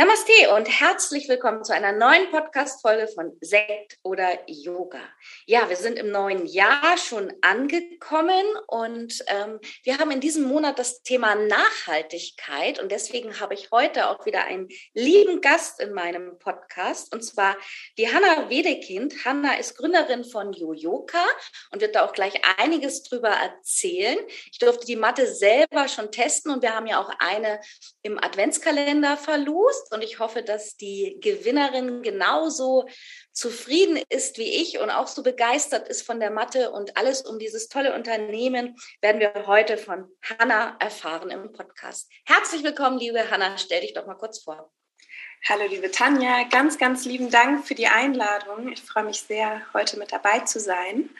Namaste und herzlich willkommen zu einer neuen Podcast-Folge von Sekt oder Yoga. Ja, wir sind im neuen Jahr schon angekommen und ähm, wir haben in diesem Monat das Thema Nachhaltigkeit und deswegen habe ich heute auch wieder einen lieben Gast in meinem Podcast und zwar die Hanna Wedekind. Hanna ist Gründerin von Yoyoka und wird da auch gleich einiges drüber erzählen. Ich durfte die Matte selber schon testen und wir haben ja auch eine im Adventskalender verlost und ich hoffe, dass die Gewinnerin genauso zufrieden ist wie ich und auch so begeistert ist von der Mathe und alles um dieses tolle Unternehmen werden wir heute von Hanna erfahren im Podcast. Herzlich willkommen, liebe Hanna. Stell dich doch mal kurz vor. Hallo, liebe Tanja. Ganz, ganz lieben Dank für die Einladung. Ich freue mich sehr, heute mit dabei zu sein.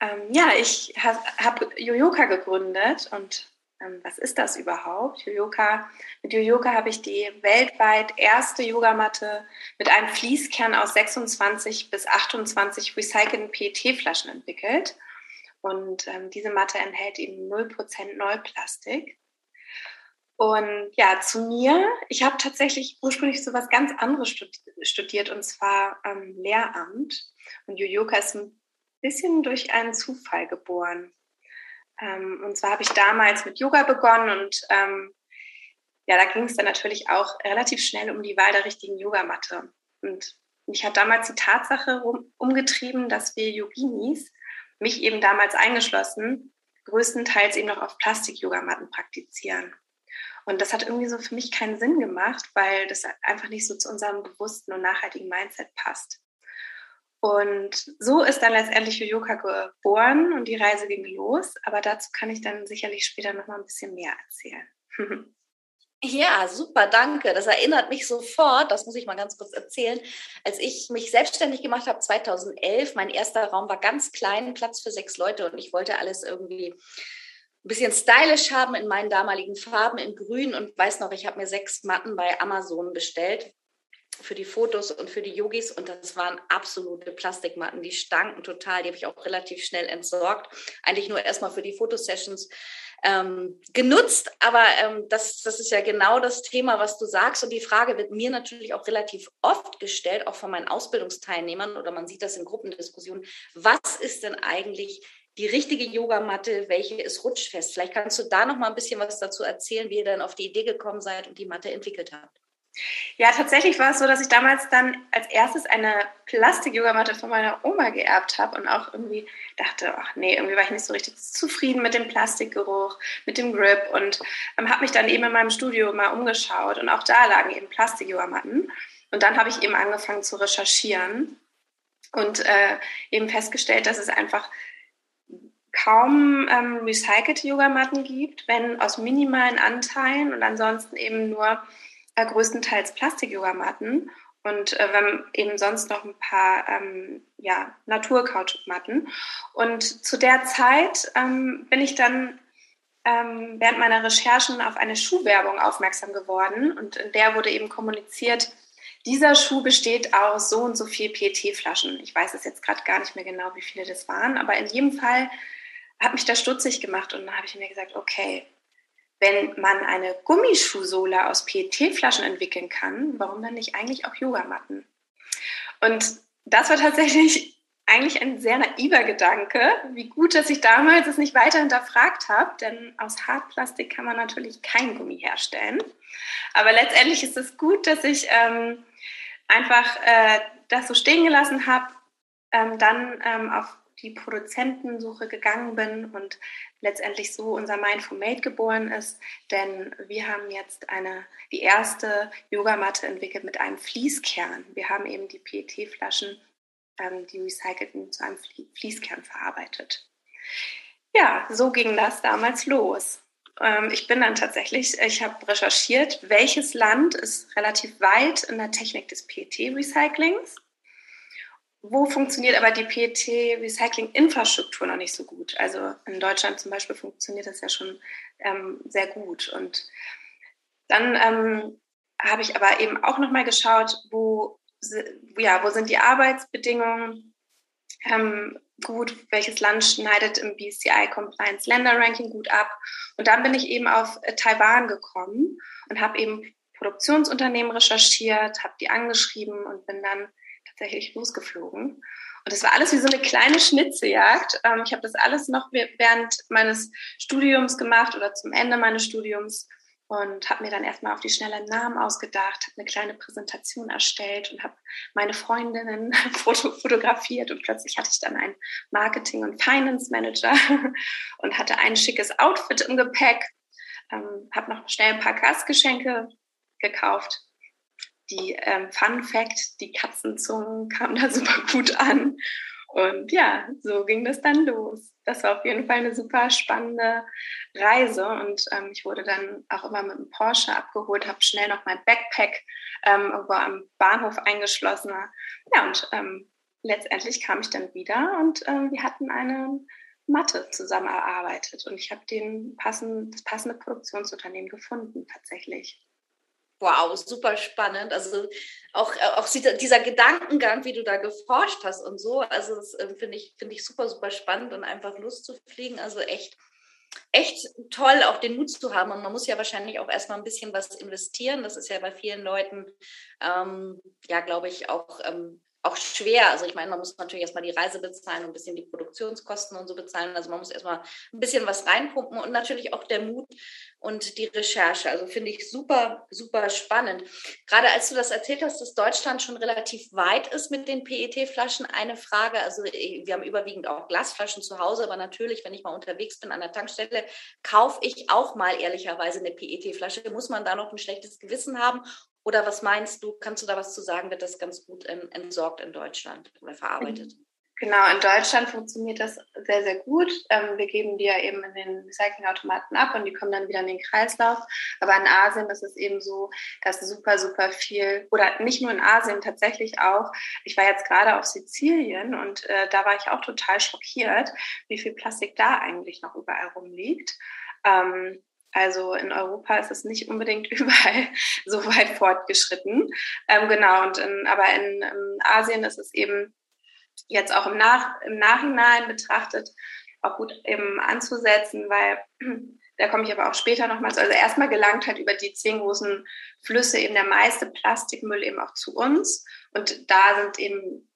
Ähm, ja, ich habe hab Yoyoka gegründet und was ist das überhaupt? Yoyoka, mit Yoyoka habe ich die weltweit erste Yogamatte mit einem Fließkern aus 26 bis 28 recycelten PET-Flaschen entwickelt. Und ähm, diese Matte enthält eben 0% Neuplastik. Und ja, zu mir, ich habe tatsächlich ursprünglich so was ganz anderes studiert, und zwar ähm, Lehramt. Und Yoyoka ist ein bisschen durch einen Zufall geboren. Ähm, und zwar habe ich damals mit Yoga begonnen und ähm, ja, da ging es dann natürlich auch relativ schnell um die Wahl der richtigen Yogamatte. Und mich hat damals die Tatsache rum, umgetrieben, dass wir Yoginis, mich eben damals eingeschlossen, größtenteils eben noch auf Plastik-Yogamatten praktizieren. Und das hat irgendwie so für mich keinen Sinn gemacht, weil das einfach nicht so zu unserem bewussten und nachhaltigen Mindset passt. Und so ist dann letztendlich Yoyoka geboren und die Reise ging los. Aber dazu kann ich dann sicherlich später noch mal ein bisschen mehr erzählen. Ja, super, danke. Das erinnert mich sofort, das muss ich mal ganz kurz erzählen, als ich mich selbstständig gemacht habe 2011. Mein erster Raum war ganz klein, Platz für sechs Leute und ich wollte alles irgendwie ein bisschen stylisch haben in meinen damaligen Farben in grün und weiß noch, ich habe mir sechs Matten bei Amazon bestellt, für die Fotos und für die Yogis. Und das waren absolute Plastikmatten, die stanken total, die habe ich auch relativ schnell entsorgt. Eigentlich nur erstmal für die Fotosessions ähm, genutzt, aber ähm, das, das ist ja genau das Thema, was du sagst. Und die Frage wird mir natürlich auch relativ oft gestellt, auch von meinen Ausbildungsteilnehmern. Oder man sieht das in Gruppendiskussionen, was ist denn eigentlich die richtige Yogamatte, welche ist rutschfest? Vielleicht kannst du da noch mal ein bisschen was dazu erzählen, wie ihr dann auf die Idee gekommen seid und die Matte entwickelt habt. Ja, tatsächlich war es so, dass ich damals dann als erstes eine Plastik-Yogamatte von meiner Oma geerbt habe und auch irgendwie dachte, ach nee, irgendwie war ich nicht so richtig zufrieden mit dem Plastikgeruch, mit dem Grip und ähm, habe mich dann eben in meinem Studio mal umgeschaut und auch da lagen eben Plastik-Yogamatten. Und dann habe ich eben angefangen zu recherchieren und äh, eben festgestellt, dass es einfach kaum ähm, recycelte Yogamatten gibt, wenn aus minimalen Anteilen und ansonsten eben nur äh, größtenteils Plastik-Yogamatten und äh, haben eben sonst noch ein paar ähm, ja, Naturkautschukmatten. Und zu der Zeit ähm, bin ich dann ähm, während meiner Recherchen auf eine Schuhwerbung aufmerksam geworden und in der wurde eben kommuniziert, dieser Schuh besteht aus so und so viel PET-Flaschen. Ich weiß es jetzt gerade gar nicht mehr genau, wie viele das waren, aber in jedem Fall hat mich das stutzig gemacht und dann habe ich mir gesagt, okay, wenn man eine Gummischuhsohle aus PET-Flaschen entwickeln kann, warum dann nicht eigentlich auch Yogamatten? Und das war tatsächlich eigentlich ein sehr naiver Gedanke. Wie gut, dass ich damals es nicht weiter hinterfragt habe, denn aus Hartplastik kann man natürlich kein Gummi herstellen. Aber letztendlich ist es gut, dass ich ähm, einfach äh, das so stehen gelassen habe, ähm, dann ähm, auf die Produzentensuche gegangen bin und letztendlich so unser Mind for Made geboren ist, denn wir haben jetzt eine, die erste Yogamatte entwickelt mit einem Fließkern. Wir haben eben die PET-Flaschen, ähm, die recycelten, zu einem Fließkern verarbeitet. Ja, so ging das damals los. ähm, ich bin dann tatsächlich, ich habe recherchiert, welches Land ist relativ weit in der Technik des PET-Recyclings. Wo funktioniert aber die PET-Recycling-Infrastruktur noch nicht so gut? Also in Deutschland zum Beispiel funktioniert das ja schon ähm, sehr gut. Und dann ähm, habe ich aber eben auch nochmal geschaut, wo, ja, wo sind die Arbeitsbedingungen ähm, gut, welches Land schneidet im BCI Compliance Länder Ranking gut ab. Und dann bin ich eben auf äh, Taiwan gekommen und habe eben Produktionsunternehmen recherchiert, habe die angeschrieben und bin dann tatsächlich losgeflogen. Und das war alles wie so eine kleine Schnitzeljagd. Ähm, ich habe das alles noch während meines Studiums gemacht oder zum Ende meines Studiums und habe mir dann erstmal auf die schnelle Namen ausgedacht, habe eine kleine Präsentation erstellt und habe meine Freundinnen foto fotografiert und plötzlich hatte ich dann einen Marketing- und Finance-Manager und hatte ein schickes Outfit im Gepäck, ähm, habe noch schnell ein paar Gastgeschenke gekauft. Die ähm, Fun Fact, die Katzenzungen kamen da super gut an und ja, so ging das dann los. Das war auf jeden Fall eine super spannende Reise und ähm, ich wurde dann auch immer mit einem Porsche abgeholt, habe schnell noch mein Backpack ähm, irgendwo am Bahnhof eingeschlossen. Ja, und ähm, letztendlich kam ich dann wieder und ähm, wir hatten eine Matte zusammen erarbeitet und ich habe den das passende Produktionsunternehmen gefunden tatsächlich. Wow, super spannend. Also auch, äh, auch dieser Gedankengang, wie du da geforscht hast und so, also das äh, finde ich, finde ich super, super spannend und einfach Lust zu fliegen. Also echt, echt toll, auch den Mut zu haben. Und man muss ja wahrscheinlich auch erstmal ein bisschen was investieren. Das ist ja bei vielen Leuten, ähm, ja, glaube ich, auch ähm, auch schwer. Also ich meine, man muss natürlich erstmal die Reise bezahlen und ein bisschen die Produktionskosten und so bezahlen. Also man muss erstmal ein bisschen was reinpumpen und natürlich auch der Mut und die Recherche. Also finde ich super, super spannend. Gerade als du das erzählt hast, dass Deutschland schon relativ weit ist mit den PET-Flaschen, eine Frage. Also wir haben überwiegend auch Glasflaschen zu Hause, aber natürlich, wenn ich mal unterwegs bin an der Tankstelle, kaufe ich auch mal ehrlicherweise eine PET-Flasche. Muss man da noch ein schlechtes Gewissen haben oder was meinst du, kannst du da was zu sagen, wird das ganz gut ähm, entsorgt in Deutschland oder verarbeitet? Genau, in Deutschland funktioniert das sehr, sehr gut. Ähm, wir geben die ja eben in den Recyclingautomaten ab und die kommen dann wieder in den Kreislauf. Aber in Asien ist es eben so, dass super, super viel, oder nicht nur in Asien, tatsächlich auch. Ich war jetzt gerade auf Sizilien und äh, da war ich auch total schockiert, wie viel Plastik da eigentlich noch überall rumliegt. Ähm, also in Europa ist es nicht unbedingt überall so weit fortgeschritten. Ähm, genau, und in, aber in, in, Asien ist es eben jetzt auch im, Nach, im Nachhinein betrachtet auch gut eben anzusetzen, weil da komme ich aber auch später nochmal zu. Also erstmal gelangt halt über die zehn großen Flüsse eben der meiste Plastikmüll eben auch zu uns. Und da sind eben,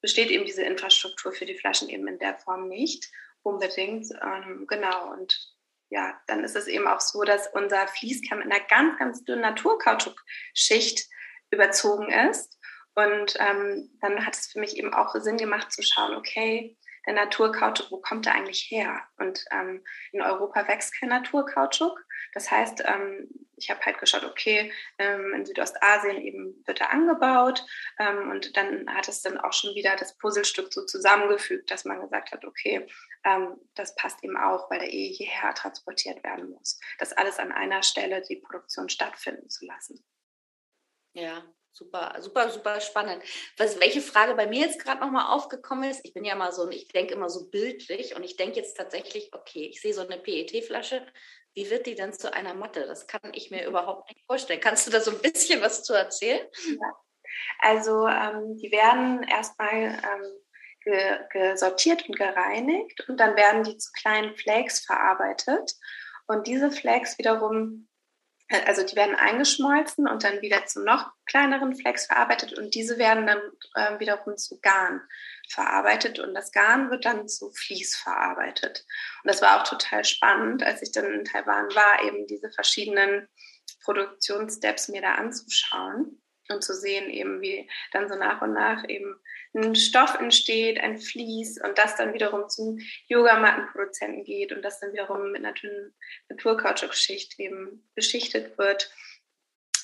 besteht eben diese Infrastruktur für die Flaschen eben in der Form nicht unbedingt. Ähm, genau. Und ja, dann ist es eben auch so, dass unser Fließkern mit einer ganz, ganz dünnen Naturkautschukschicht überzogen ist. Und ähm, dann hat es für mich eben auch Sinn gemacht zu schauen, okay, der Naturkautschuk, wo kommt der eigentlich her? Und ähm, in Europa wächst kein Naturkautschuk. Das heißt, ähm, ich habe halt geschaut, okay, ähm, in Südostasien eben wird er angebaut. Ähm, und dann hat es dann auch schon wieder das Puzzlestück so zusammengefügt, dass man gesagt hat, okay, ähm, das passt eben auch, weil der eh hierher transportiert werden muss. Das alles an einer Stelle die Produktion stattfinden zu lassen. Ja, super, super, super spannend. Was, welche Frage bei mir jetzt gerade nochmal aufgekommen ist, ich bin ja mal so, ich denke immer so bildlich und ich denke jetzt tatsächlich, okay, ich sehe so eine PET-Flasche, wie wird die denn zu einer Matte? Das kann ich mir überhaupt nicht vorstellen. Kannst du da so ein bisschen was zu erzählen? Ja. Also ähm, die werden erstmal ähm, gesortiert und gereinigt und dann werden die zu kleinen Flakes verarbeitet. Und diese Flakes wiederum, also die werden eingeschmolzen und dann wieder zu noch kleineren Flakes verarbeitet und diese werden dann äh, wiederum zu Garn verarbeitet und das Garn wird dann zu Vlies verarbeitet. Und das war auch total spannend, als ich dann in Taiwan war, eben diese verschiedenen Produktionssteps mir da anzuschauen und zu sehen, eben wie dann so nach und nach eben ein Stoff entsteht, ein Vlies und das dann wiederum zum Yogamattenproduzenten geht und das dann wiederum mit einer dünnen Naturkautschukschicht eben beschichtet wird.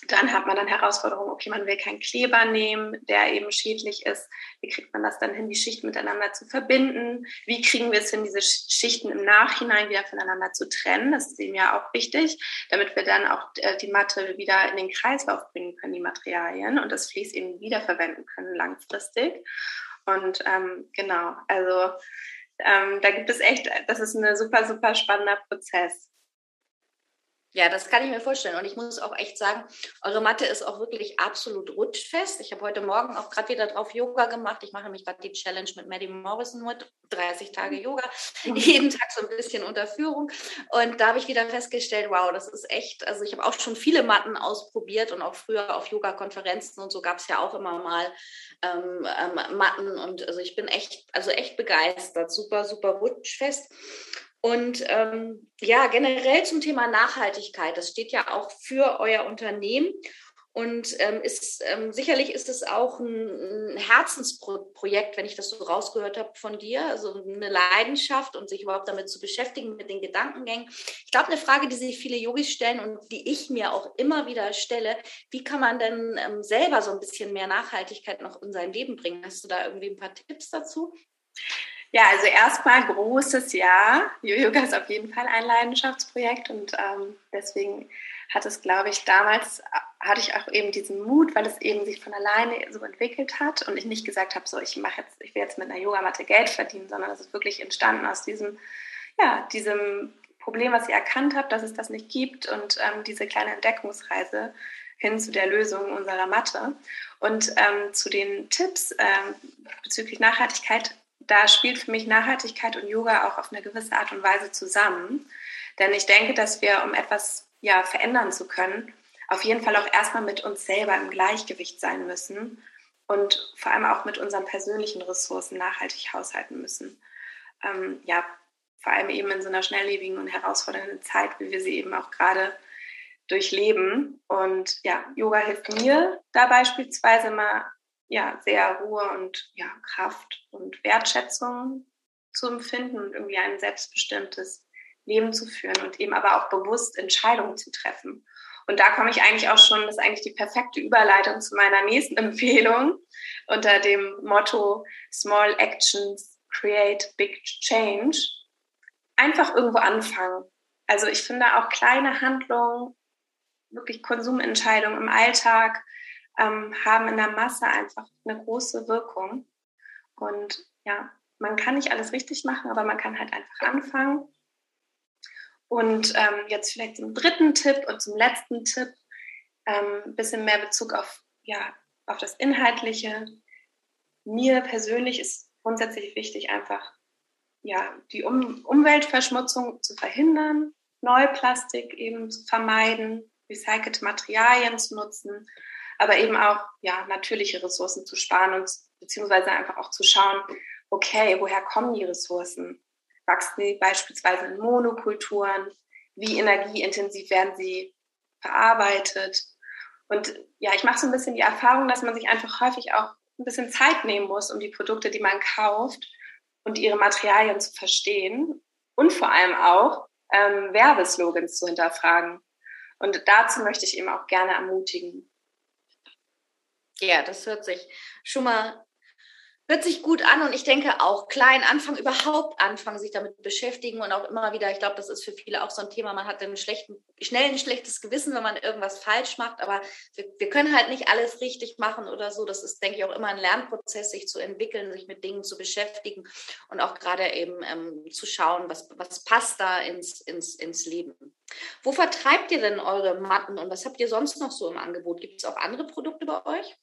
Dann hat man dann Herausforderungen, okay, man will keinen Kleber nehmen, der eben schädlich ist. Wie kriegt man das dann hin, die Schichten miteinander zu verbinden? Wie kriegen wir es hin, diese Schichten im Nachhinein wieder voneinander zu trennen? Das ist eben ja auch wichtig, damit wir dann auch äh, die Matte wieder in den Kreislauf bringen können, die Materialien und das Vlies eben wiederverwenden können langfristig. Und ähm, genau, also ähm, da gibt es echt, das ist ein super, super spannender Prozess. Ja, das kann ich mir vorstellen. Und ich muss auch echt sagen, eure Matte ist auch wirklich absolut rutschfest. Ich habe heute Morgen auch gerade wieder drauf Yoga gemacht. Ich mache nämlich gerade die Challenge mit Maddie Morrison mit 30 Tage Yoga, mhm. jeden Tag so ein bisschen unter Führung. Und da habe ich wieder festgestellt, wow, das ist echt, also ich habe auch schon viele Matten ausprobiert und auch früher auf Yoga-Konferenzen und so gab es ja auch immer mal ähm, ähm, Matten. Und also ich bin echt, also echt begeistert. Super, super rutschfest. Und ähm, ja, generell zum Thema Nachhaltigkeit, das steht ja auch für euer Unternehmen. Und ähm, ist, ähm, sicherlich ist es auch ein, ein, Herzensprojekt, wenn ich das so rausgehört habe von dir, also eine Leidenschaft und sich überhaupt damit zu beschäftigen, mit den Gedankengängen. Ich glaube, eine Frage, die sich viele Yogis stellen und die ich mir auch immer wieder stelle, wie kann man denn ähm, selber so ein bisschen mehr Nachhaltigkeit noch in sein Leben bringen? Hast du da irgendwie ein paar Tipps dazu? Ja, also erstmal großes Ja. Yoga ist auf jeden Fall ein Leidenschaftsprojekt und ähm, deswegen hat es, glaube ich, damals hatte ich auch eben diesen Mut, weil es eben sich von alleine so entwickelt hat und ich nicht gesagt habe, so ich mache jetzt, ich will jetzt mit einer Yogamatte Geld verdienen, sondern es ist wirklich entstanden aus diesem, ja, diesem Problem, was ich erkannt habe, dass es das nicht gibt und ähm, diese kleine Entdeckungsreise hin zu der Lösung unserer Matte. Und ähm, zu den Tipps ähm, bezüglich Nachhaltigkeit da spielt für mich Nachhaltigkeit und Yoga auch auf eine gewisse Art und Weise zusammen. Denn ich denke, dass wir, um etwas ja, verändern zu können, auf jeden Fall auch erstmal mit uns selber im Gleichgewicht sein müssen und vor allem auch mit unseren persönlichen Ressourcen nachhaltig haushalten müssen. Ähm, ja, vor allem eben in so einer schnelllebigen und herausfordernden Zeit, wie wir sie eben auch gerade durchleben. Und ja, Yoga hilft mir da beispielsweise mal ja, sehr Ruhe und ja, Kraft und Wertschätzung zu empfinden und irgendwie ein selbstbestimmtes Leben zu führen und eben aber auch bewusst Entscheidungen zu treffen. Und da komme ich eigentlich auch schon, das ist eigentlich die perfekte Überleitung zu meiner nächsten Empfehlung unter dem Motto Small Actions Create Big Change. Einfach irgendwo anfangen. Also ich finde auch kleine Handlungen, wirklich Konsumentscheidungen im Alltag, ähm, haben in der Masse einfach eine große Wirkung. Und ja, man kann nicht alles richtig machen, aber man kann halt einfach anfangen. Und ähm, jetzt vielleicht zum dritten Tipp und zum letzten Tipp ähm, ein bisschen mehr Bezug auf, ja, auf das Inhaltliche. Mir persönlich ist grundsätzlich wichtig, einfach ja, die um Umweltverschmutzung zu verhindern, Neuplastik eben zu vermeiden, recycelte Materialien zu nutzen aber eben auch ja, natürliche Ressourcen zu sparen und beziehungsweise einfach auch zu schauen, okay, woher kommen die Ressourcen? Wachsen die beispielsweise in Monokulturen? Wie energieintensiv werden sie verarbeitet? Und ja, ich mache so ein bisschen die Erfahrung, dass man sich einfach häufig auch ein bisschen Zeit nehmen muss, um die Produkte, die man kauft und ihre Materialien zu verstehen und vor allem auch ähm, Werbeslogans zu hinterfragen. Und dazu möchte ich eben auch gerne ermutigen. Ja, das hört sich schon mal hört sich gut an und ich denke auch klein anfangen, überhaupt anfangen, sich damit beschäftigen und auch immer wieder, ich glaube, das ist für viele auch so ein Thema, man hat schlechten, schnell ein schlechtes Gewissen, wenn man irgendwas falsch macht, aber wir, wir können halt nicht alles richtig machen oder so. Das ist, denke ich, auch immer ein Lernprozess, sich zu entwickeln, sich mit Dingen zu beschäftigen und auch gerade eben ähm, zu schauen, was, was passt da ins, ins, ins Leben. Wo vertreibt ihr denn eure Matten und was habt ihr sonst noch so im Angebot? Gibt es auch andere Produkte bei euch?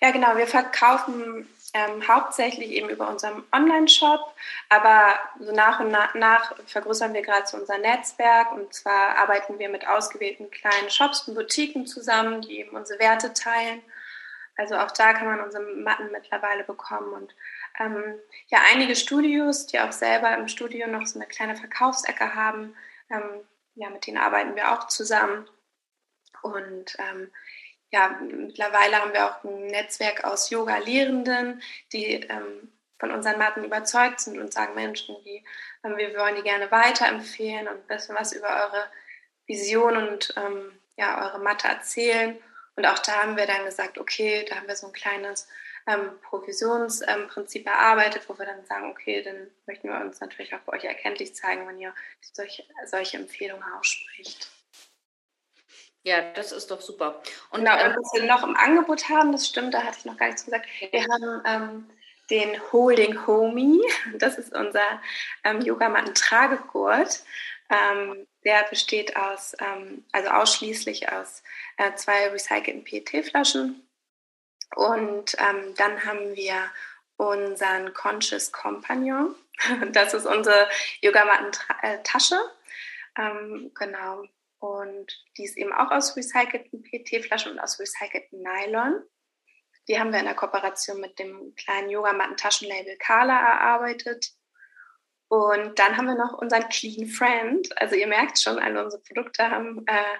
Ja, genau. Wir verkaufen ähm, hauptsächlich eben über unseren Online-Shop, aber so nach und nach, nach vergrößern wir gerade so unser Netzwerk und zwar arbeiten wir mit ausgewählten kleinen Shops und Boutiquen zusammen, die eben unsere Werte teilen. Also auch da kann man unsere Matten mittlerweile bekommen und ähm, ja, einige Studios, die auch selber im Studio noch so eine kleine Verkaufsecke haben, ähm, ja, mit denen arbeiten wir auch zusammen. Und ähm, ja, mittlerweile haben wir auch ein Netzwerk aus Yoga-Lehrenden, die ähm, von unseren Matten überzeugt sind und sagen, Menschen, die, ähm, wir wollen die gerne weiterempfehlen und ein bisschen was über eure Vision und ähm, ja, eure Matte erzählen. Und auch da haben wir dann gesagt, okay, da haben wir so ein kleines ähm, Provisionsprinzip erarbeitet, wo wir dann sagen, okay, dann möchten wir uns natürlich auch bei euch erkenntlich zeigen, wenn ihr solche, solche Empfehlungen ausspricht. Ja, das ist doch super. Und, genau, und was wir noch im Angebot haben, das stimmt, da hatte ich noch gar nichts gesagt. Wir haben ähm, den Holding Homie. Das ist unser ähm, Yogamatten-Tragegurt. Ähm, der besteht aus, ähm, also ausschließlich aus äh, zwei recycelten PET-Flaschen. Und ähm, dann haben wir unseren Conscious Companion. Das ist unsere Yogamatten-Tasche. Ähm, genau. Und die ist eben auch aus recycelten PET-Flaschen und aus recycelten Nylon. Die haben wir in der Kooperation mit dem kleinen Yogamatten-Taschenlabel Kala erarbeitet. Und dann haben wir noch unseren Clean Friend. Also ihr merkt schon, alle unsere Produkte haben äh,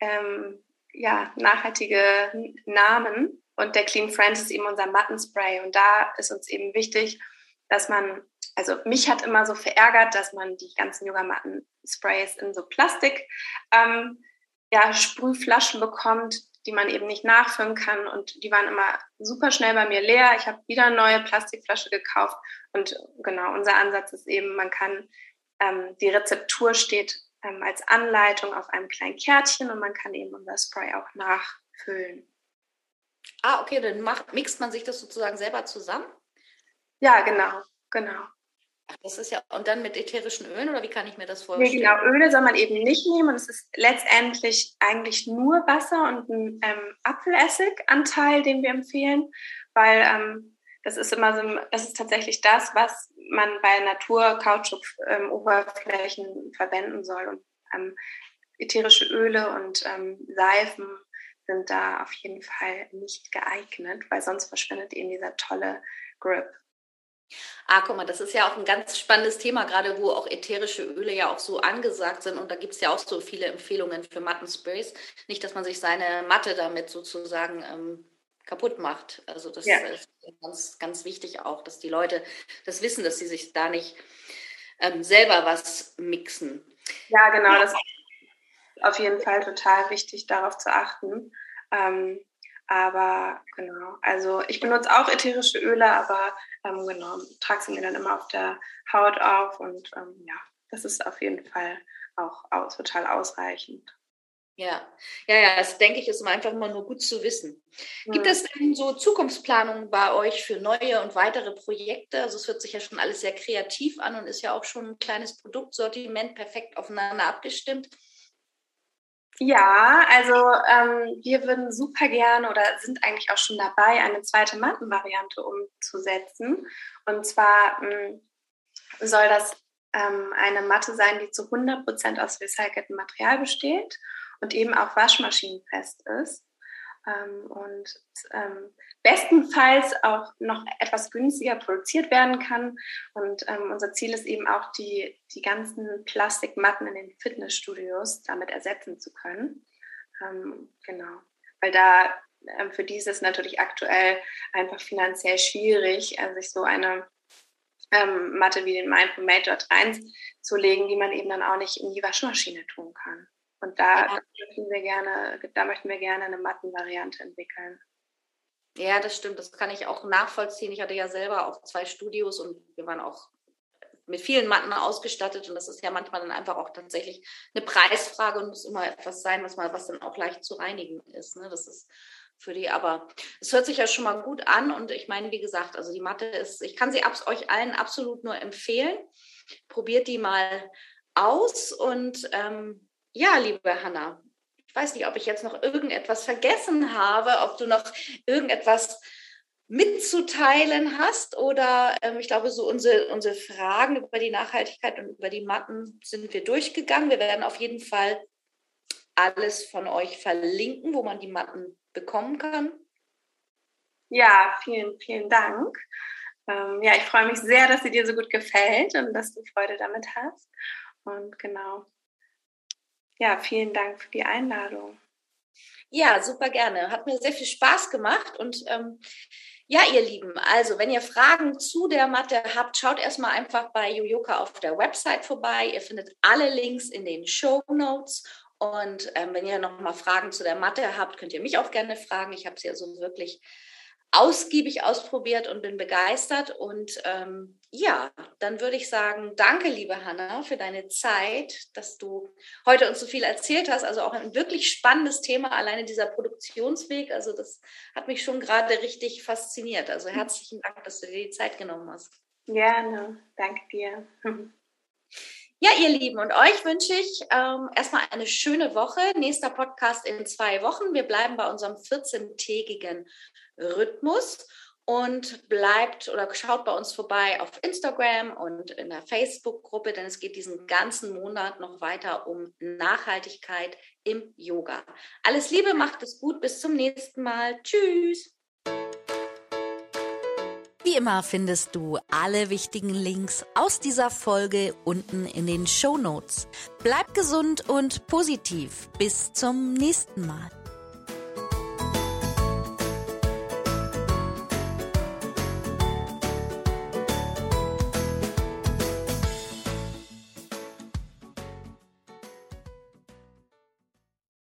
ähm, ja, nachhaltige Namen. Und der Clean Friend ist eben unser Mattenspray. Und da ist uns eben wichtig, dass man, also mich hat immer so verärgert, dass man die ganzen Yogamatten-Sprays in so Plastik ähm, ja, Sprühflaschen bekommt, die man eben nicht nachfüllen kann. Und die waren immer super schnell bei mir leer. Ich habe wieder eine neue Plastikflasche gekauft. Und genau, unser Ansatz ist eben, man kann, ähm, die Rezeptur steht ähm, als Anleitung auf einem kleinen Kärtchen und man kann eben unser Spray auch nachfüllen. Ah, okay, dann macht, mixt man sich das sozusagen selber zusammen? Ja, genau, genau. Ach, das ist ja, und dann mit ätherischen Ölen oder wie kann ich mir das vorstellen? Nee, genau, Öle soll man eben nicht nehmen und es ist letztendlich eigentlich nur Wasser und ein ähm, Apfelessiganteil, den wir empfehlen, weil ähm, das ist immer so, das ist tatsächlich das, was man bei Natur-Kautschuk-Oberflächen ähm, verwenden soll. Und ähm, ätherische Öle und ähm, Seifen sind da auf jeden Fall nicht geeignet, weil sonst verschwindet eben dieser tolle Grip. Ah, guck mal, das ist ja auch ein ganz spannendes Thema, gerade wo auch ätherische Öle ja auch so angesagt sind. Und da gibt es ja auch so viele Empfehlungen für Mattensprays. Nicht, dass man sich seine Matte damit sozusagen ähm, kaputt macht. Also das ja. ist ganz, ganz wichtig auch, dass die Leute das wissen, dass sie sich da nicht ähm, selber was mixen. Ja, genau, das ist auf jeden Fall total wichtig, darauf zu achten. Ähm, aber genau, also ich benutze auch ätherische Öle, aber ähm, genau, trage sie mir dann immer auf der Haut auf und ähm, ja, das ist auf jeden Fall auch, auch total ausreichend. Ja, ja, ja, das denke ich, ist einfach immer nur gut zu wissen. Gibt es denn so Zukunftsplanungen bei euch für neue und weitere Projekte? Also es hört sich ja schon alles sehr kreativ an und ist ja auch schon ein kleines Produktsortiment perfekt aufeinander abgestimmt. Ja, also ähm, wir würden super gerne oder sind eigentlich auch schon dabei, eine zweite Mattenvariante umzusetzen. Und zwar ähm, soll das ähm, eine Matte sein, die zu 100% aus recyceltem Material besteht und eben auch waschmaschinenfest ist. Ähm, und ähm, bestenfalls auch noch etwas günstiger produziert werden kann. Und ähm, unser Ziel ist eben auch, die, die ganzen Plastikmatten in den Fitnessstudios damit ersetzen zu können. Ähm, genau, weil da ähm, für dieses natürlich aktuell einfach finanziell schwierig, äh, sich so eine ähm, Matte wie den Mindful Mate dort reinzulegen, die man eben dann auch nicht in die Waschmaschine tun kann. Und da, ja. möchten wir gerne, da möchten wir gerne eine Mattenvariante entwickeln. Ja, das stimmt. Das kann ich auch nachvollziehen. Ich hatte ja selber auch zwei Studios und wir waren auch mit vielen Matten ausgestattet und das ist ja manchmal dann einfach auch tatsächlich eine Preisfrage und muss immer etwas sein, was mal was dann auch leicht zu reinigen ist. Ne? Das ist für die, aber es hört sich ja schon mal gut an und ich meine, wie gesagt, also die Matte ist, ich kann sie euch allen absolut nur empfehlen. Probiert die mal aus und ähm, ja, liebe Hanna, ich weiß nicht, ob ich jetzt noch irgendetwas vergessen habe, ob du noch irgendetwas mitzuteilen hast oder ähm, ich glaube, so unsere, unsere Fragen über die Nachhaltigkeit und über die Matten sind wir durchgegangen. Wir werden auf jeden Fall alles von euch verlinken, wo man die Matten bekommen kann. Ja, vielen, vielen Dank. Ähm, ja, ich freue mich sehr, dass sie dir so gut gefällt und dass du Freude damit hast. Und genau, ja, vielen Dank für die Einladung. Ja, super gerne. Hat mir sehr viel Spaß gemacht. Und ähm, ja, ihr Lieben, also wenn ihr Fragen zu der Matte habt, schaut erstmal einfach bei Yoyoka auf der Website vorbei. Ihr findet alle Links in den Show Notes. Und ähm, wenn ihr noch mal Fragen zu der Mathe habt, könnt ihr mich auch gerne fragen. Ich habe sie also wirklich ausgiebig ausprobiert und bin begeistert. Und ähm, ja, dann würde ich sagen, danke, liebe Hanna, für deine Zeit, dass du heute uns so viel erzählt hast. Also auch ein wirklich spannendes Thema, alleine dieser Produktionsweg. Also das hat mich schon gerade richtig fasziniert. Also herzlichen Dank, dass du dir die Zeit genommen hast. Gerne, danke dir. Ja, ihr Lieben, und euch wünsche ich ähm, erstmal eine schöne Woche. Nächster Podcast in zwei Wochen. Wir bleiben bei unserem 14-tägigen Rhythmus und bleibt oder schaut bei uns vorbei auf Instagram und in der Facebook-Gruppe, denn es geht diesen ganzen Monat noch weiter um Nachhaltigkeit im Yoga. Alles Liebe, macht es gut, bis zum nächsten Mal. Tschüss. Wie immer findest du alle wichtigen Links aus dieser Folge unten in den Show Notes. Bleib gesund und positiv. Bis zum nächsten Mal.